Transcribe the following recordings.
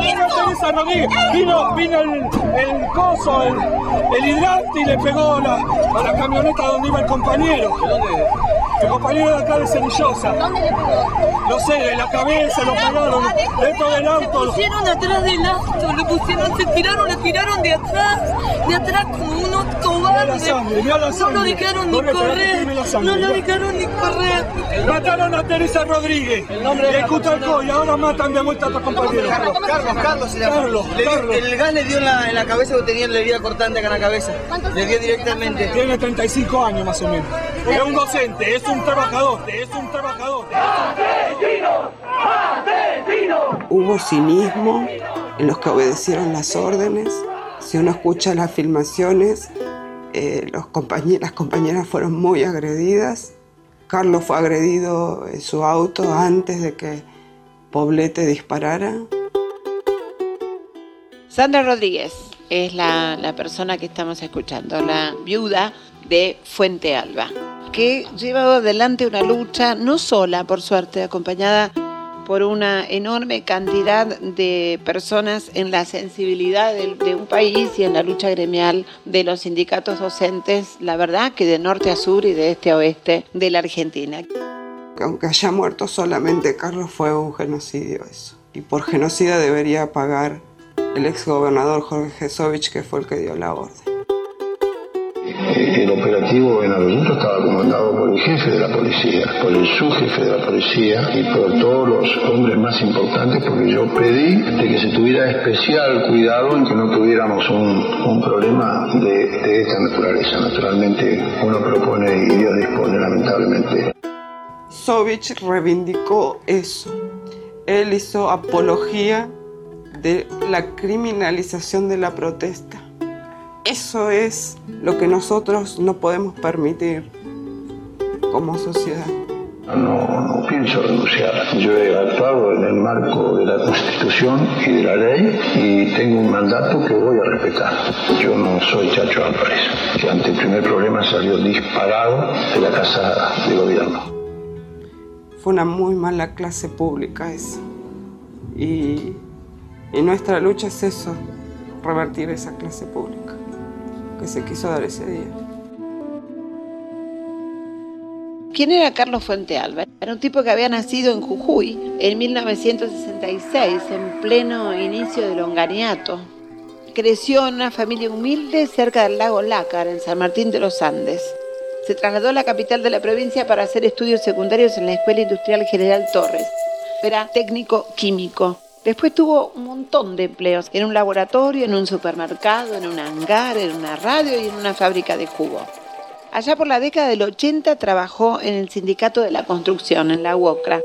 Mierda Teresa Rodríguez. Vino, vino el, el coso, el, el hidrante y le pegó a la, a la camioneta donde iba el compañero. El compañero de acá de Cerillosa. ¿Dónde le pegó? No sé, en la cabeza lo pegaron, dentro del Lo auto. pusieron atrás del auto, lo pusieron, se tiraron, lo tiraron de atrás, de atrás como unos Sangre, la No lo dejaron ni Corre, correr, sangre, no lo dejaron ni correr. Mataron a Teresa Rodríguez. El nombre de Cutalcó y ahora matan de vuelta a otro compañero. Carlos, Carlos, Carlos se llama. Carlos, Le dio- Carlos. El gas le dio en la, en la cabeza porque tenía la herida cortante acá en la cabeza. ¿Cuántos Le dio directamente. Tiene 35 años más o menos. Es un docente, es un trabajador, es un trabajador. Hubo cinismo en los que obedecieron las órdenes. Si uno escucha las filmaciones, eh, los las compañeras fueron muy agredidas. Carlos fue agredido en su auto antes de que Poblete disparara. Sandra Rodríguez es la, la persona que estamos escuchando, la viuda de Fuente Alba, que lleva adelante una lucha, no sola, por suerte, acompañada por una enorme cantidad de personas en la sensibilidad de, un país y en la lucha gremial de los sindicatos docentes, la verdad que de norte a sur y de este a oeste de la Argentina. Que aunque haya muerto solamente Carlos, fue un genocidio eso. Y por genocida debería pagar el exgobernador Jorge Jesovich, que fue el que dio la orden. El operativo en Aveluto estaba comandado por el jefe de la policía, por el subjefe de la policía y por todos los hombres más importantes porque yo pedí de que se tuviera especial cuidado en que no tuviéramos un, un problema de, de esta naturaleza. Naturalmente uno propone y Dios dispone lamentablemente. Sovich reivindicó eso. Él hizo apología de la criminalización de la protesta. Eso es lo que nosotros no podemos permitir como sociedad. No, no pienso renunciar. Yo he actuado en el marco de la Constitución y de la ley y tengo un mandato que voy a respetar. Yo no soy Chacho Álvarez, que ante el primer problema salió disparado de la casa de gobierno. Fue una muy mala clase pública esa. Y, y nuestra lucha es eso, revertir esa clase pública que se quiso dar ese día. ¿Quién era Carlos Fuente Alba? Era un tipo que había nacido en Jujuy en 1966, en pleno inicio del onganiato. Creció en una familia humilde cerca del lago Lácar, en San Martín de los Andes. Se trasladó a la capital de la provincia para hacer estudios secundarios en la Escuela Industrial General Torres. Era técnico químico. Después tuvo un montón de empleos en un laboratorio, en un supermercado, en un hangar, en una radio y en una fábrica de jugo. Allá por la década del 80 trabajó en el Sindicato de la Construcción, en la UOCRA.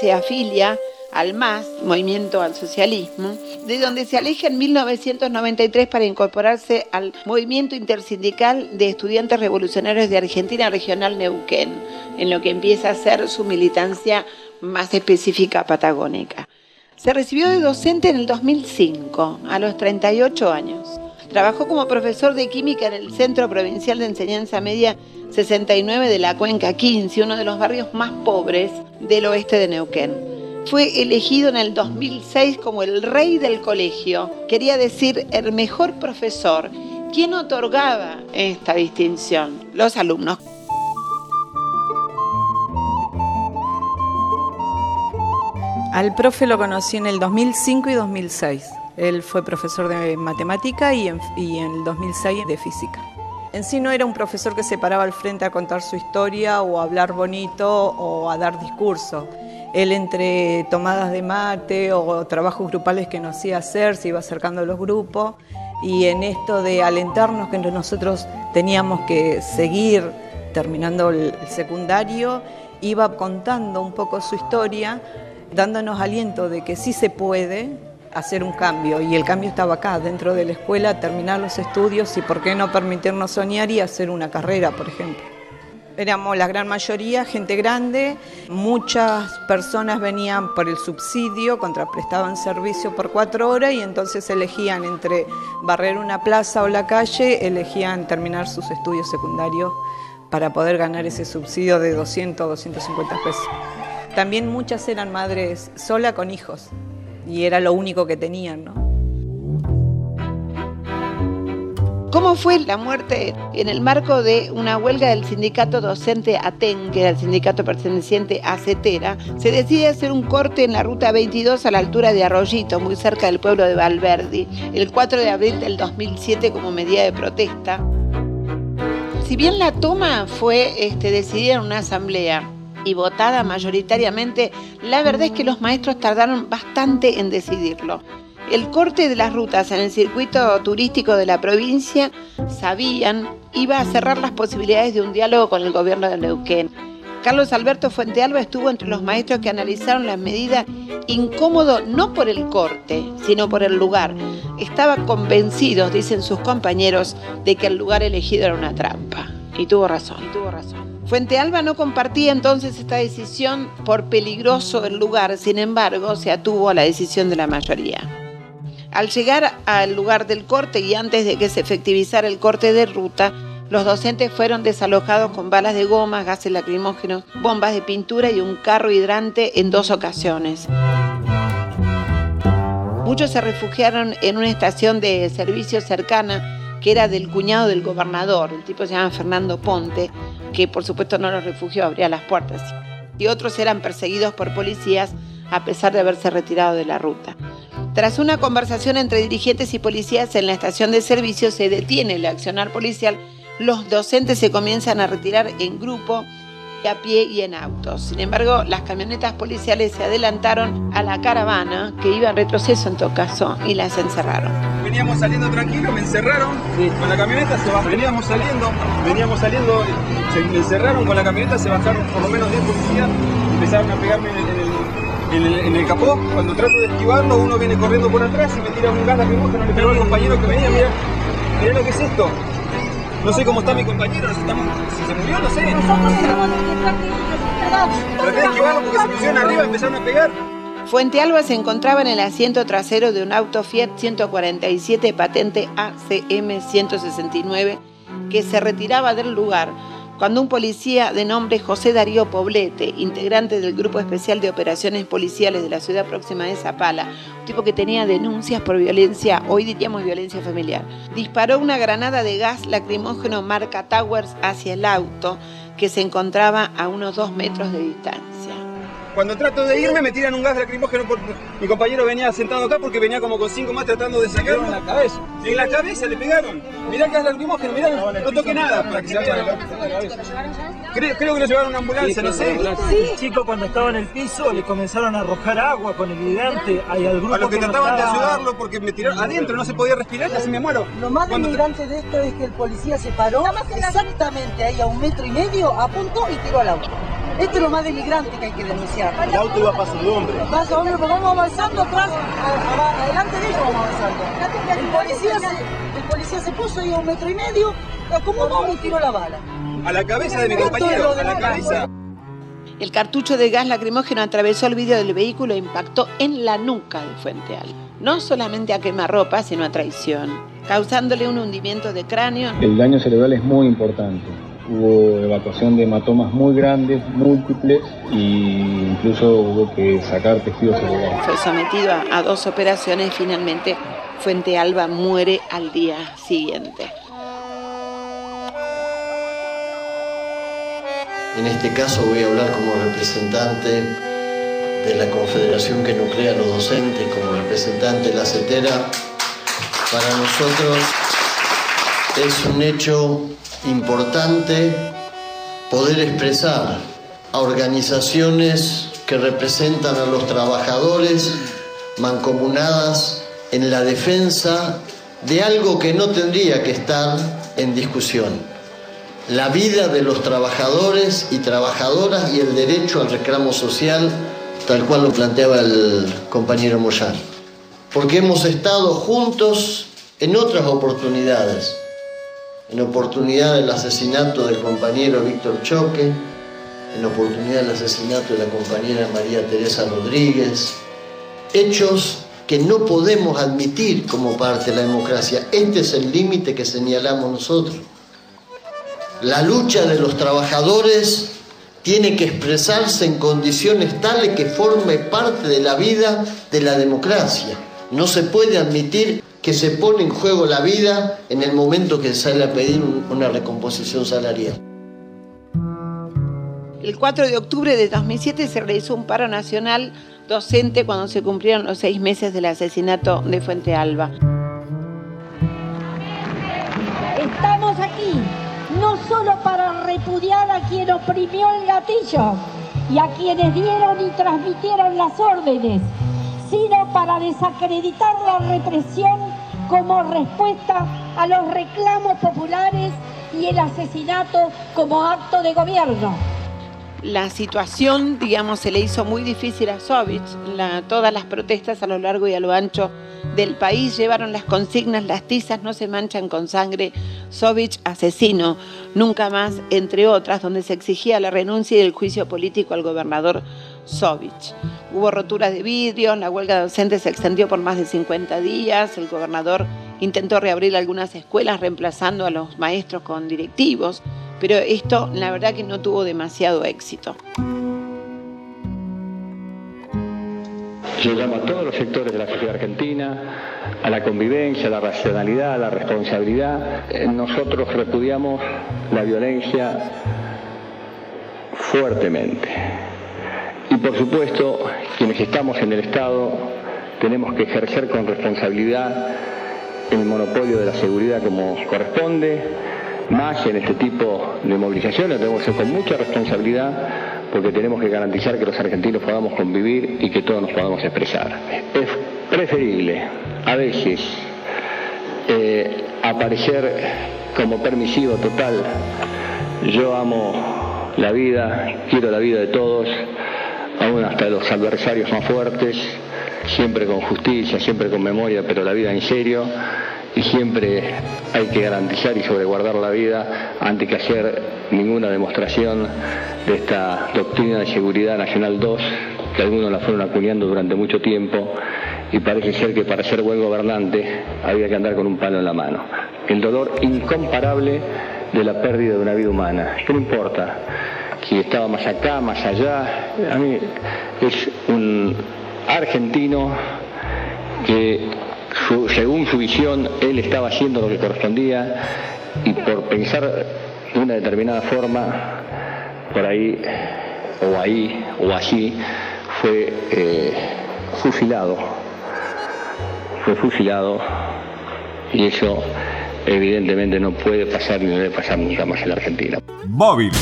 Se afilia al MAS, Movimiento al Socialismo, de donde se aleja en 1993 para incorporarse al Movimiento Intersindical de Estudiantes Revolucionarios de Argentina Regional Neuquén, en lo que empieza a ser su militancia más específica patagónica. Se recibió de docente en el 2005, a los 38 años. Trabajó como profesor de química en el Centro Provincial de Enseñanza Media 69 de la Cuenca 15, uno de los barrios más pobres del oeste de Neuquén. Fue elegido en el 2006 como el rey del colegio, quería decir el mejor profesor. ¿Quién otorgaba esta distinción? Los alumnos. Al profe lo conocí en el 2005 y 2006. Él fue profesor de matemática y en, y en el 2006 de física. En sí no era un profesor que se paraba al frente a contar su historia o a hablar bonito o a dar discurso. Él entre tomadas de mate o trabajos grupales que nos hacía hacer, se iba acercando a los grupos y en esto de alentarnos que nosotros teníamos que seguir terminando el secundario, iba contando un poco su historia, dándonos aliento de que sí se puede hacer un cambio y el cambio estaba acá, dentro de la escuela, terminar los estudios y por qué no permitirnos soñar y hacer una carrera, por ejemplo. Éramos la gran mayoría gente grande, muchas personas venían por el subsidio, contraprestaban servicio por cuatro horas y entonces elegían entre barrer una plaza o la calle, elegían terminar sus estudios secundarios para poder ganar ese subsidio de 200, 250 pesos. También muchas eran madres sola con hijos y era lo único que tenían, ¿no? ¿Cómo fue la muerte en el marco de una huelga del sindicato docente ATEN, que era el sindicato perteneciente a CETERA? Se decide hacer un corte en la ruta 22 a la altura de Arroyito, muy cerca del pueblo de Valverdi, el 4 de abril del 2007 como medida de protesta. Si bien la toma fue este, decidida en una asamblea y votada mayoritariamente, la verdad es que los maestros tardaron bastante en decidirlo. El corte de las rutas en el circuito turístico de la provincia, sabían, iba a cerrar las posibilidades de un diálogo con el gobierno de Neuquén. Carlos Alberto Fuentealba estuvo entre los maestros que analizaron la medida incómodo no por el corte, sino por el lugar. Estaba convencidos, dicen sus compañeros, de que el lugar elegido era una trampa. Y tuvo razón, y tuvo razón. Fuente Alba no compartía entonces esta decisión por peligroso el lugar, sin embargo, se atuvo a la decisión de la mayoría. Al llegar al lugar del corte y antes de que se efectivizara el corte de ruta, los docentes fueron desalojados con balas de goma, gases lacrimógenos, bombas de pintura y un carro hidrante en dos ocasiones. Muchos se refugiaron en una estación de servicio cercana que era del cuñado del gobernador, el tipo se llama Fernando Ponte, que por supuesto no los refugió, abría las puertas. Y otros eran perseguidos por policías a pesar de haberse retirado de la ruta. Tras una conversación entre dirigentes y policías en la estación de servicio se detiene el accionar policial, los docentes se comienzan a retirar en grupo, a pie y en autos. Sin embargo, las camionetas policiales se adelantaron a la caravana, que iba en retroceso en todo caso, y las encerraron. Veníamos saliendo tranquilos, me encerraron con la camioneta, se bajaron. Veníamos saliendo, veníamos saliendo, se me encerraron con la camioneta, se bajaron por lo menos 10 policías, empezaron a pegarme en el, en el en el, en el, capó, cuando trato de esquivarlo, uno viene corriendo por atrás y me tira un gas lacrimógeno, le pegó al compañero que venía, mira, mira lo que es esto. No sé cómo está mi compañero, si, está, si se murió, no sé. Traté de esquivarlo porque se pusieron arriba y empezaron a pegar. Fuente Alba se encontraba en el asiento trasero de un auto Fiat 147 patente ACM 169 que se retiraba del lugar cuando un policía de nombre José Darío Poblete, integrante del Grupo Especial de Operaciones Policiales de la ciudad próxima de Zapala, un tipo que tenía denuncias por violencia, hoy diríamos violencia familiar, disparó una granada de gas lacrimógeno marca Towers hacia el auto que se encontraba a unos dos metros de distancia. Cuando trato de irme me tiran un gas lacrimógeno porque mi compañero venía sentado acá porque venía como con cinco más tratando de sacarlo. en la cabeza. En la cabeza le pegaron. Mirá el gas lacrimógeno, mirá, no, no toqué nada para que se vaya la cabeza. Creo, creo que lo llevaron a una ambulancia, no sé. El chico cuando estaba en el piso le comenzaron a arrojar agua con el hidrante ahí al grupo A los que trataban de estaba- ayudarlo porque me tiraron adentro, no se podía respirar, casi me muero. Lo más denigrante de esto es que el policía se paró exactamente ahí a un metro y medio, apuntó y tiró al auto. Esto es lo más denigrante que hay que denunciar. El auto iba para su hombre. Pasa, hombre, pues vamos avanzando atrás, a- a- adelante de ellos vamos avanzando. El policía, se, el policía se puso ahí a un metro y medio, acomodó y tiró la bala. A la cabeza de mi compañero, a de la cabeza. El cartucho de gas lacrimógeno atravesó el vidrio del vehículo e impactó en la nuca de Fuente Alba. No solamente a quemarropa, sino a traición, causándole un hundimiento de cráneo. El daño cerebral es muy importante. Hubo evacuación de hematomas muy grandes, múltiples, e incluso hubo que sacar tejido cerebral. Fue sometido a, a dos operaciones y finalmente Fuente Alba muere al día siguiente. En este caso voy a hablar como representante de la confederación que nuclea a los docentes, como representante de la CETERA. Para nosotros es un hecho importante poder expresar a organizaciones que representan a los trabajadores mancomunadas en la defensa de algo que no tendría que estar en discusión la vida de los trabajadores y trabajadoras y el derecho al reclamo social, tal cual lo planteaba el compañero Moyar. Porque hemos estado juntos en otras oportunidades, en oportunidad del asesinato del compañero Víctor Choque, en oportunidad del asesinato de la compañera María Teresa Rodríguez, hechos que no podemos admitir como parte de la democracia. Este es el límite que señalamos nosotros. La lucha de los trabajadores tiene que expresarse en condiciones tales que forme parte de la vida de la democracia. No se puede admitir que se pone en juego la vida en el momento que sale a pedir una recomposición salarial. El 4 de octubre de 2007 se realizó un paro nacional docente cuando se cumplieron los seis meses del asesinato de Fuente Alba. Estamos aquí no solo para repudiar a quien oprimió el gatillo y a quienes dieron y transmitieron las órdenes, para desacreditar la represión como respuesta a los reclamos populares y el asesinato como acto de gobierno la situación, digamos, se le hizo muy difícil a Sovich. todas las protestas a lo largo y a lo ancho del país llevaron las consignas, las tizas no se manchan con sangre, Sovich asesino, nunca más, entre otras, donde se exigía la renuncia y el juicio político al gobernador Sovich. Hubo roturas de vidrios, la huelga docente se extendió por más de 50 días, el gobernador intentó reabrir algunas escuelas reemplazando a los maestros con directivos pero esto la verdad que no tuvo demasiado éxito. Yo llamo a todos los sectores de la sociedad argentina, a la convivencia, a la racionalidad, a la responsabilidad. Eh, nosotros repudiamos la violencia fuertemente. Y por supuesto, quienes estamos en el Estado tenemos que ejercer con responsabilidad el monopolio de la seguridad como corresponde más en este tipo de movilizaciones, debemos hacer con mucha responsabilidad porque tenemos que garantizar que los argentinos podamos convivir y que todos nos podamos expresar. Es preferible a veces eh, aparecer como permisivo total. Yo amo la vida, quiero la vida de todos, aún hasta los adversarios más fuertes, siempre con justicia, siempre con memoria, pero la vida en serio y siempre hay que garantizar y sobreguardar la vida antes que hacer ninguna demostración de esta doctrina de seguridad nacional 2 que algunos la fueron acuñando durante mucho tiempo y parece ser que para ser buen gobernante había que andar con un palo en la mano. El dolor incomparable de la pérdida de una vida humana. ¿Qué no importa? Si estaba más acá, más allá. A mí es un argentino que según su visión, él estaba haciendo lo que correspondía y por pensar de una determinada forma, por ahí, o ahí, o allí, fue eh, fusilado. Fue fusilado y eso evidentemente no puede pasar ni debe pasar nunca más en la Argentina. Móvil.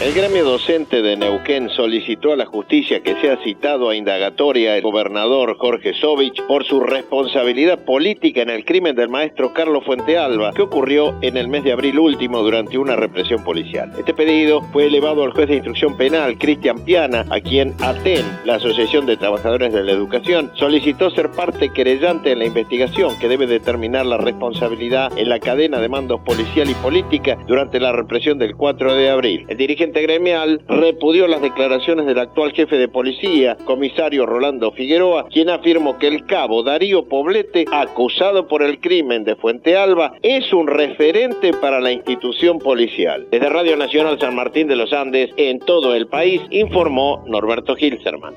El gremio docente de Neuquén solicitó a la justicia que sea citado a indagatoria el gobernador Jorge Sovich por su responsabilidad política en el crimen del maestro Carlos Fuentealba, que ocurrió en el mes de abril último durante una represión policial. Este pedido fue elevado al juez de instrucción penal, Cristian Piana, a quien ATEN, la Asociación de Trabajadores de la Educación, solicitó ser parte querellante en la investigación que debe determinar la responsabilidad en la cadena de mandos policial y política durante la represión del 4 de abril. El dirigente gremial repudió las declaraciones del actual jefe de policía, comisario Rolando Figueroa, quien afirmó que el cabo Darío Poblete, acusado por el crimen de Fuente Alba, es un referente para la institución policial. Desde Radio Nacional San Martín de los Andes, en todo el país, informó Norberto Gilserman.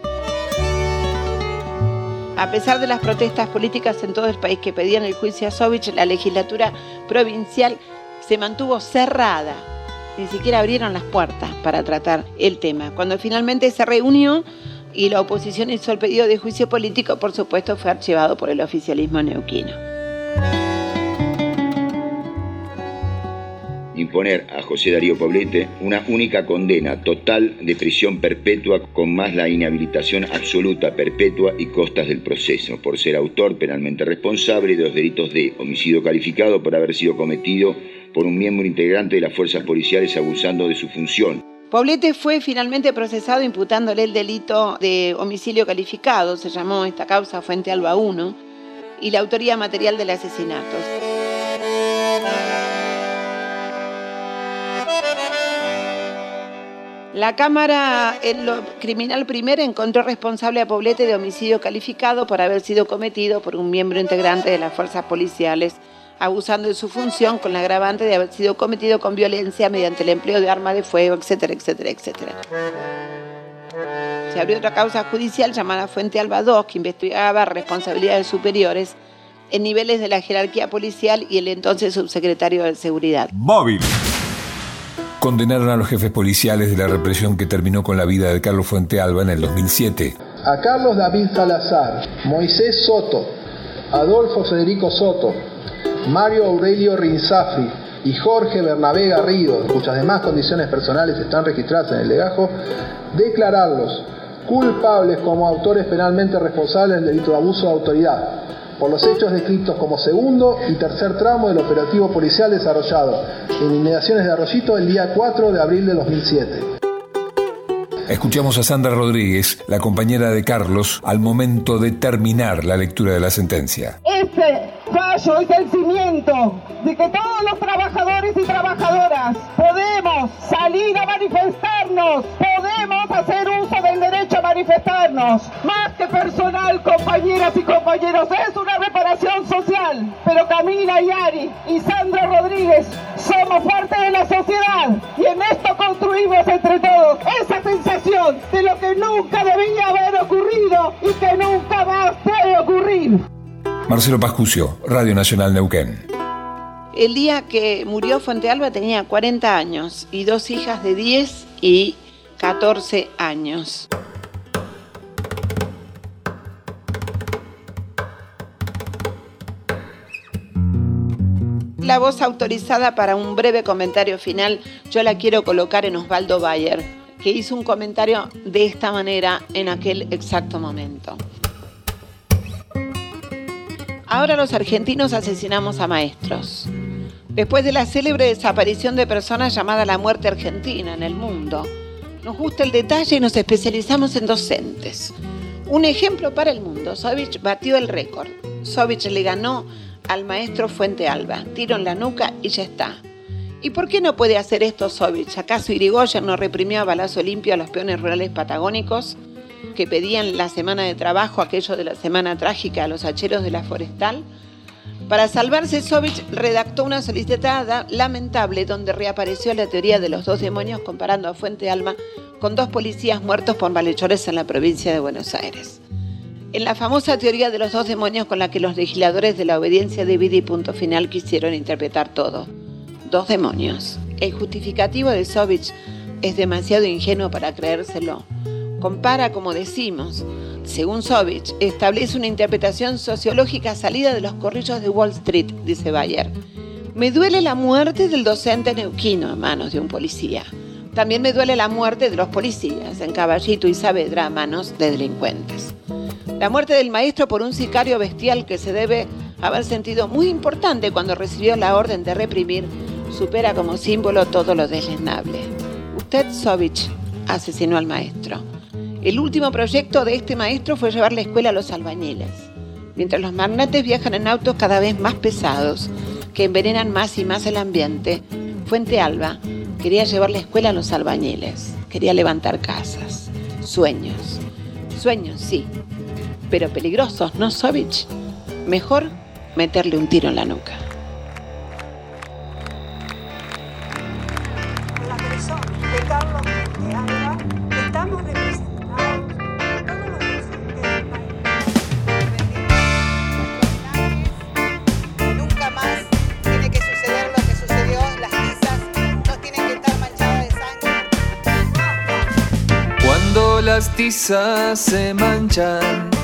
A pesar de las protestas políticas en todo el país que pedían el juicio a Sovich, la legislatura provincial se mantuvo cerrada ni siquiera abrieron las puertas para tratar el tema. Cuando finalmente se reunió y la oposición hizo el pedido de juicio político, por supuesto fue archivado por el oficialismo neuquino. imponer a José Darío Poblete una única condena total de prisión perpetua con más la inhabilitación absoluta perpetua y costas del proceso por ser autor penalmente responsable de los delitos de homicidio calificado por haber sido cometido por un miembro integrante de las fuerzas policiales abusando de su función. Poblete fue finalmente procesado imputándole el delito de homicidio calificado, se llamó esta causa Fuente Alba 1, y la autoría material del asesinato. La Cámara en lo Criminal Primera encontró responsable a Poblete de homicidio calificado por haber sido cometido por un miembro integrante de las fuerzas policiales abusando de su función con la agravante de haber sido cometido con violencia mediante el empleo de armas de fuego, etcétera, etcétera, etcétera. Se abrió otra causa judicial llamada Fuente Alba II que investigaba responsabilidades superiores en niveles de la jerarquía policial y el entonces subsecretario de Seguridad. Móvil. Condenaron a los jefes policiales de la represión que terminó con la vida de Carlos Fuente Alba en el 2007. A Carlos David Salazar, Moisés Soto, Adolfo Federico Soto, Mario Aurelio Rinzafri y Jorge Bernabé Garrido, cuyas demás condiciones personales están registradas en el legajo, declararlos culpables como autores penalmente responsables del delito de abuso de autoridad por los hechos descritos como segundo y tercer tramo del operativo policial desarrollado en inmediaciones de Arroyito el día 4 de abril de 2007. Escuchamos a Sandra Rodríguez, la compañera de Carlos, al momento de terminar la lectura de la sentencia. Este fallo es el cimiento de que todos los trabajadores y trabajadoras podemos salir a manifestarnos, podemos hacer uso del derecho a manifestarnos. Más que personal, compañeras y compañeros, es social. Camila Yari y Sandra Rodríguez somos parte de la sociedad y en esto construimos entre todos esa sensación de lo que nunca debía haber ocurrido y que nunca más debe ocurrir. Marcelo Pascucio, Radio Nacional Neuquén. El día que murió Fuente Alba tenía 40 años y dos hijas de 10 y 14 años. La voz autorizada para un breve comentario final yo la quiero colocar en Osvaldo Bayer, que hizo un comentario de esta manera en aquel exacto momento. Ahora los argentinos asesinamos a maestros. Después de la célebre desaparición de personas llamada la muerte argentina en el mundo, nos gusta el detalle y nos especializamos en docentes. Un ejemplo para el mundo, Sovich batió el récord. Sovich le ganó al maestro Fuente Alba, tiro en la nuca y ya está. ¿Y por qué no puede hacer esto Sovich? ¿Acaso Irigoyen no reprimió a balazo limpio a los peones rurales patagónicos que pedían la semana de trabajo, aquello de la semana trágica a los hacheros de la forestal? Para salvarse, Sovich redactó una solicitada lamentable donde reapareció la teoría de los dos demonios comparando a Fuente Alba con dos policías muertos por malhechores en la provincia de Buenos Aires. En la famosa teoría de los dos demonios con la que los legisladores de la obediencia de vida y punto final quisieron interpretar todo. Dos demonios. El justificativo de Sovich es demasiado ingenuo para creérselo. Compara, como decimos, según Sovich, establece una interpretación sociológica salida de los corrillos de Wall Street, dice Bayer. Me duele la muerte del docente neuquino a manos de un policía. También me duele la muerte de los policías en Caballito y Saavedra a manos de delincuentes. La muerte del maestro por un sicario bestial que se debe haber sentido muy importante cuando recibió la orden de reprimir supera como símbolo todo lo deslenable. Usted, Sovich, asesinó al maestro. El último proyecto de este maestro fue llevar la escuela a los albañiles. Mientras los magnates viajan en autos cada vez más pesados, que envenenan más y más el ambiente, Fuente Alba quería llevar la escuela a los albañiles, quería levantar casas, sueños. Sueños, sí, pero peligrosos, ¿no, Sovich? Mejor meterle un tiro en la nuca. La persona de Carlos Alba, estamos representados todos los docentes del país. Nunca más tiene que suceder lo que sucedió. Las tizas no tienen que estar manchadas de sangre. Cuando las tizas se manchan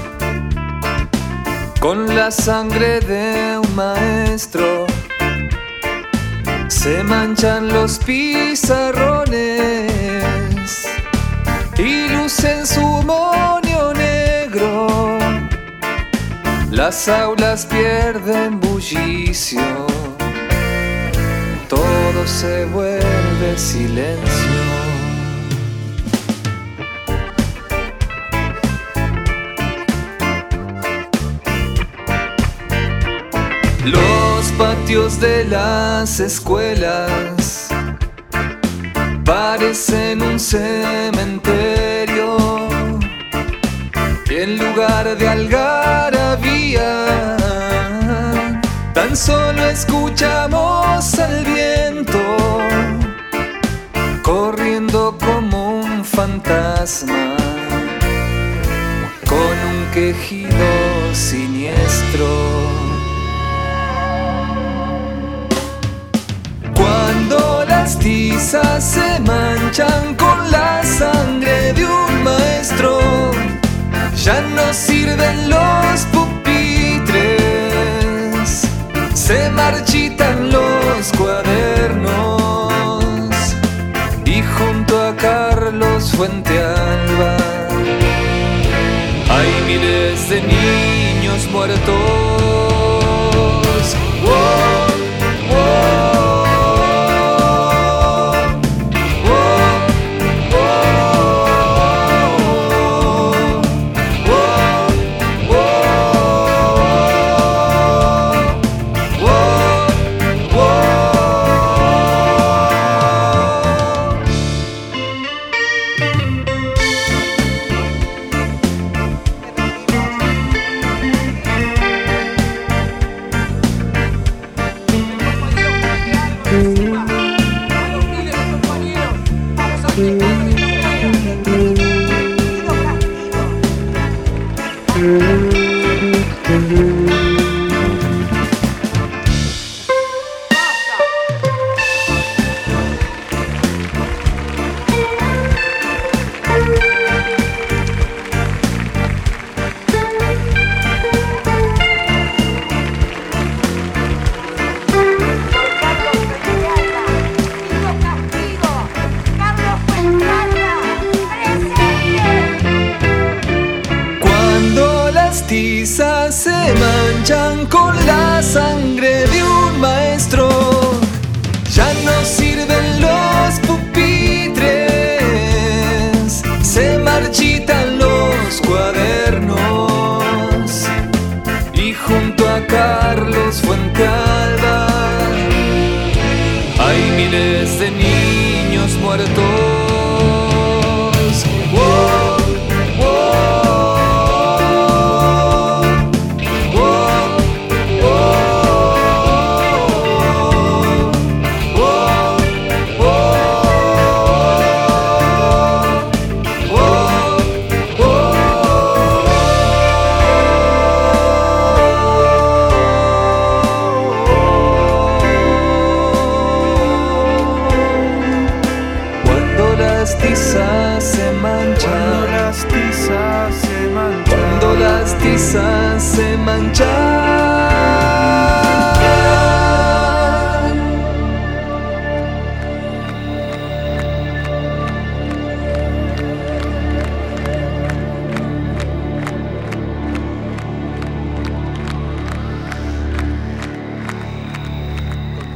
con la sangre de un maestro, se manchan los pizarrones y lucen su monio negro. Las aulas pierden bullicio, todo se vuelve silencio. De las escuelas parecen un cementerio y en lugar de algarabía tan solo escuchamos al viento corriendo como un fantasma con un quejido siniestro. Las tizas se manchan con la sangre de un maestro, ya no sirven los pupitres, se marchitan los cuadernos y junto a Carlos Fuente Alba hay miles de niños muertos. Cuando las tizas se manchan con la sangre de un maestro, ya no sirven los pupitres, se marchitan los cuadernos. Y junto a Carlos Fuente